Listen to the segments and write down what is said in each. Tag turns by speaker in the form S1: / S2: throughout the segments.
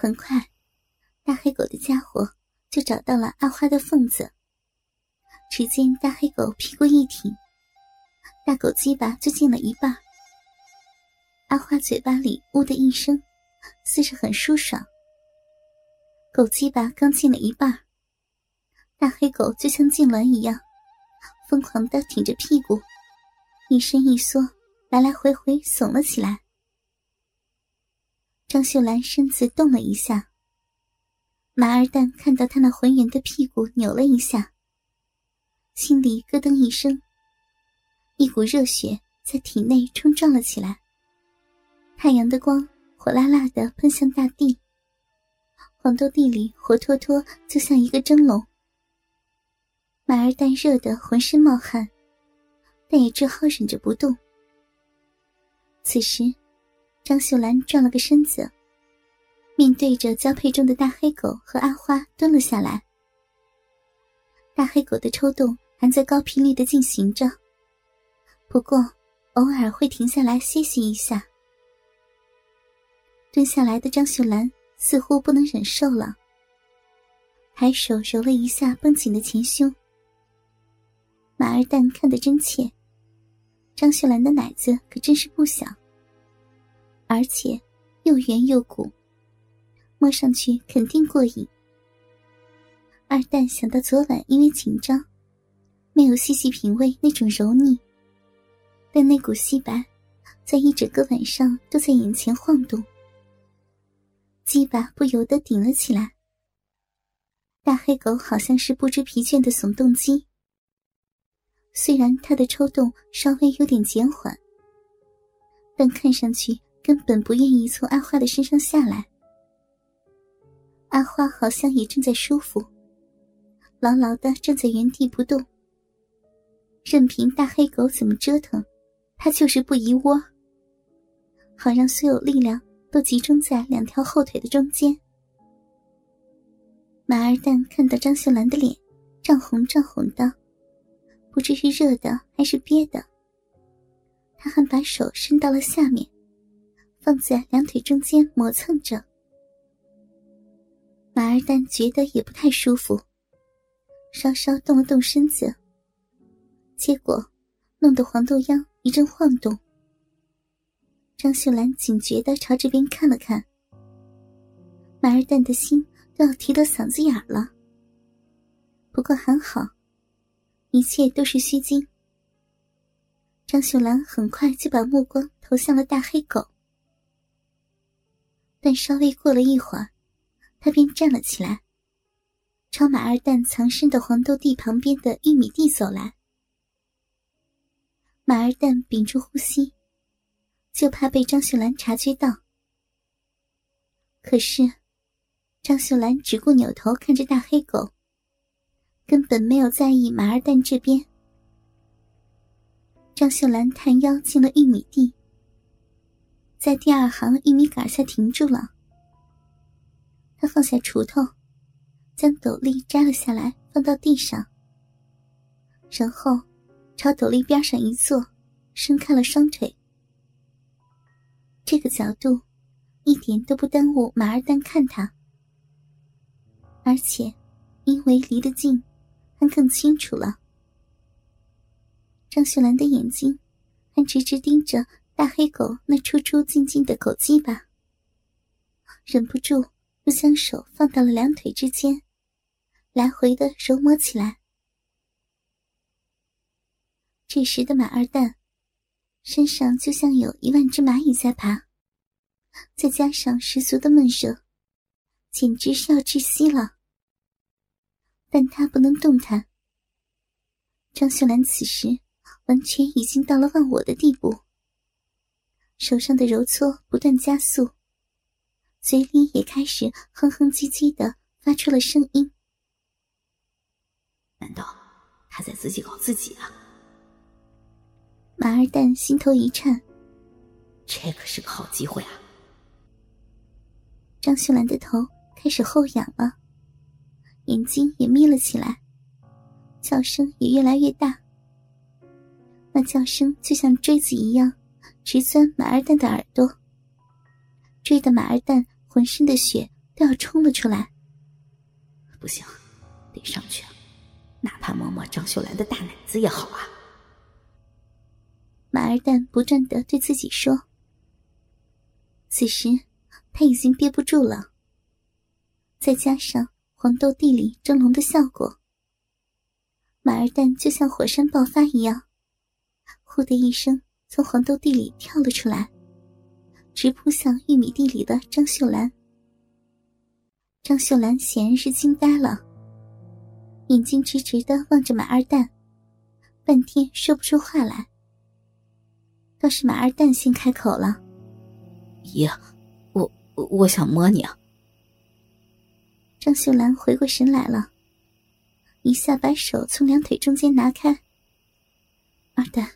S1: 很快，大黑狗的家伙就找到了阿花的缝子。只见大黑狗屁股一挺，大狗鸡巴就进了一半。阿花嘴巴里“呜”的一声，似是很舒爽。狗鸡巴刚进了一半，大黑狗就像痉挛一样，疯狂的挺着屁股，一伸一缩，来来回回耸了起来。张秀兰身子动了一下，马二蛋看到他那浑圆的屁股扭了一下，心里咯噔一声，一股热血在体内冲撞了起来。太阳的光火辣辣的喷向大地，黄豆地里活脱脱就像一个蒸笼。马二蛋热得浑身冒汗，但也只好忍着不动。此时，张秀兰转了个身子，面对着交配中的大黑狗和阿花蹲了下来。大黑狗的抽动还在高频率的进行着，不过偶尔会停下来歇息一下。蹲下来的张秀兰似乎不能忍受了，抬手揉了一下绷紧的前胸。马二蛋看得真切，张秀兰的奶子可真是不小，而且又圆又鼓，摸上去肯定过瘾。二蛋想到昨晚因为紧张，没有细细品味那种柔腻，但那股细白，在一整个晚上都在眼前晃动。鸡巴不由得顶了起来。大黑狗好像是不知疲倦的耸动机，虽然它的抽动稍微有点减缓，但看上去根本不愿意从阿花的身上下来。阿花好像也正在舒服，牢牢的站在原地不动，任凭大黑狗怎么折腾，它就是不移窝，好让所有力量。都集中在两条后腿的中间。马二蛋看到张秀兰的脸涨红涨红的，不知是热的还是憋的。他还把手伸到了下面，放在两腿中间磨蹭着。马二蛋觉得也不太舒服，稍稍动了动身子，结果弄得黄豆秧一阵晃动。张秀兰警觉的朝这边看了看，马二蛋的心都要提到嗓子眼了。不过还好，一切都是虚惊。张秀兰很快就把目光投向了大黑狗，但稍微过了一会儿，他便站了起来，朝马二蛋藏身的黄豆地旁边的玉米地走来。马二蛋屏住呼吸。就怕被张秀兰察觉到。可是，张秀兰只顾扭头看着大黑狗，根本没有在意马二蛋这边。张秀兰探腰进了玉米地，在第二行玉米杆下停住了。他放下锄头，将斗笠摘了下来，放到地上，然后朝斗笠边上一坐，伸开了双腿。这个角度，一点都不耽误马二蛋看他，而且，因为离得近，还更清楚了。张秀兰的眼睛还直直盯着大黑狗那出出进进的狗鸡巴，忍不住又将手放到了两腿之间，来回的揉摸起来。这时的马二蛋。身上就像有一万只蚂蚁在爬，再加上十足的闷热，简直是要窒息了。但他不能动弹。张秀兰此时完全已经到了忘我的地步，手上的揉搓不断加速，嘴里也开始哼哼唧唧的发出了声音。
S2: 难道他在自己搞自己啊？
S1: 马二蛋心头一颤，
S2: 这可是个好机会啊！
S1: 张秀兰的头开始后仰了，眼睛也眯了起来，叫声也越来越大。那叫声就像锥子一样，直钻马二蛋的耳朵，追得马二蛋浑身的血都要冲了出来。
S2: 不行，得上去，哪怕摸摸张秀兰的大奶子也好啊！
S1: 马二蛋不断的对自己说。此时他已经憋不住了，再加上黄豆地里蒸笼的效果，马二蛋就像火山爆发一样，呼的一声从黄豆地里跳了出来，直扑向玉米地里的张秀兰。张秀兰显然是惊呆了，眼睛直直的望着马二蛋，半天说不出话来。倒是马二蛋先开口了：“
S2: 姨，我我想摸你啊。”
S1: 张秀兰回过神来了，一下把手从两腿中间拿开。“二蛋，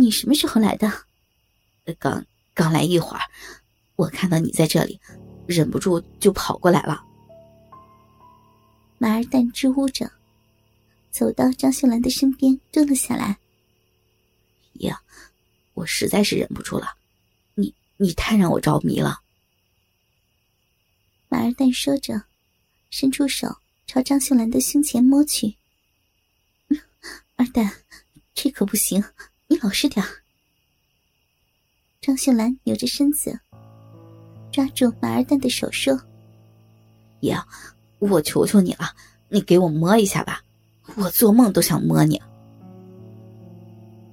S1: 你你什么时候来的？”“
S2: 刚刚来一会儿，我看到你在这里。”忍不住就跑过来了。
S1: 马二蛋支吾着，走到张秀兰的身边，蹲了下来。
S2: 呀，我实在是忍不住了，你你太让我着迷了。
S1: 马二蛋说着，伸出手朝张秀兰的胸前摸去。二蛋，这可不行，你老实点张秀兰扭着身子。抓住马二蛋的手说：“
S2: 爷，我求求你了，你给我摸一下吧，我做梦都想摸你。”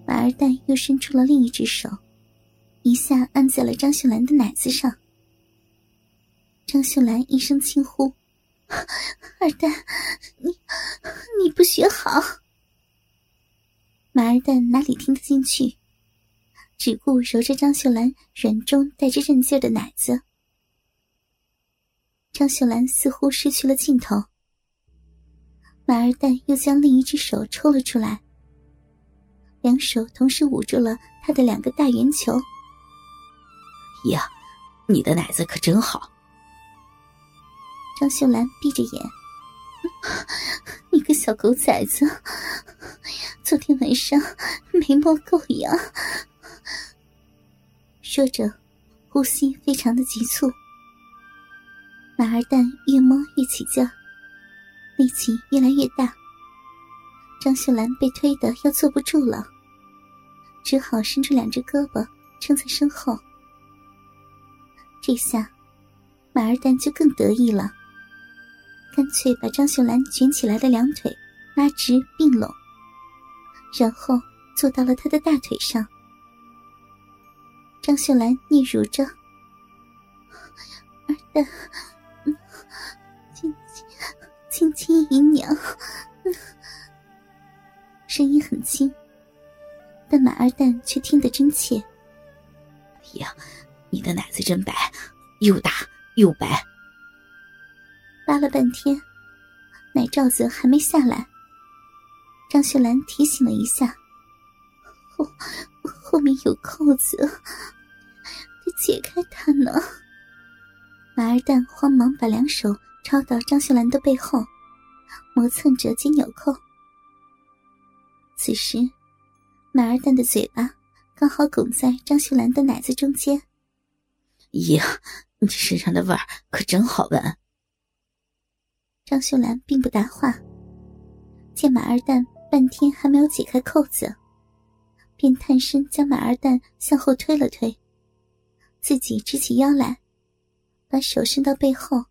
S1: 马二蛋又伸出了另一只手，一下按在了张秀兰的奶子上。张秀兰一声轻呼：“ 二蛋，你你不学好！”马二蛋哪里听得进去，只顾揉着张秀兰软中带着韧劲的奶子。张秀兰似乎失去了劲头，马二蛋又将另一只手抽了出来，两手同时捂住了他的两个大圆球。
S2: 呀，你的奶子可真好！
S1: 张秀兰闭着眼：“ 你个小狗崽子，昨天晚上没摸够呀！”说着，呼吸非常的急促。马二蛋越摸越起劲，力气越来越大。张秀兰被推得要坐不住了，只好伸出两只胳膊撑在身后。这下，马二蛋就更得意了，干脆把张秀兰卷起来的两腿拉直并拢，然后坐到了他的大腿上。张秀兰嗫嚅着：“二蛋。”亲亲亲亲姨娘，声音很轻，但马二蛋却听得真切。
S2: 呀，你的奶子真白，又大又白。
S1: 扒了半天，奶罩子还没下来。张秀兰提醒了一下：“后后面有扣子，得解开它呢。”马二蛋慌忙把两手抄到张秀兰的背后，磨蹭着解纽扣。此时，马二蛋的嘴巴刚好拱在张秀兰的奶子中间。
S2: 呀，你身上的味儿可真好闻！
S1: 张秀兰并不答话，见马二蛋半天还没有解开扣子，便探身将马二蛋向后推了推，自己直起腰来。把手伸到背后，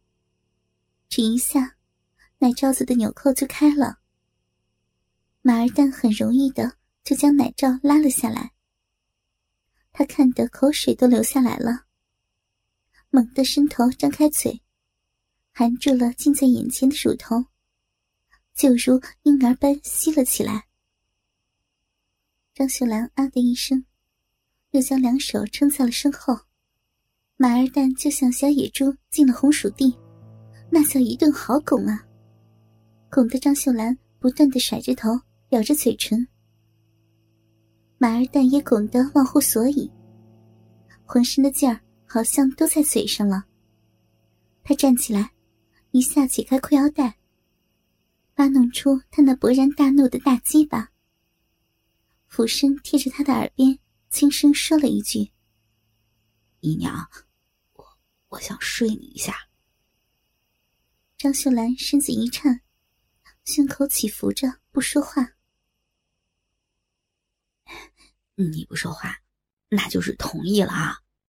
S1: 只一下，奶罩子的纽扣就开了。马二蛋很容易的就将奶罩拉了下来。他看得口水都流下来了，猛地伸头张开嘴，含住了近在眼前的乳头，就如婴儿般吸了起来。张秀兰啊的一声，又将两手撑在了身后。马二蛋就像小野猪进了红薯地，那叫一顿好拱啊！拱得张秀兰不断的甩着头，咬着嘴唇。马二蛋也拱得忘乎所以，浑身的劲儿好像都在嘴上了。他站起来，一下解开裤腰带，扒弄出他那勃然大怒的大鸡巴，俯身贴着他的耳边，轻声说了一句：“
S2: 姨娘。”我我想睡你一下。
S1: 张秀兰身子一颤，胸口起伏着，不说话。
S2: 你不说话，那就是同意了啊。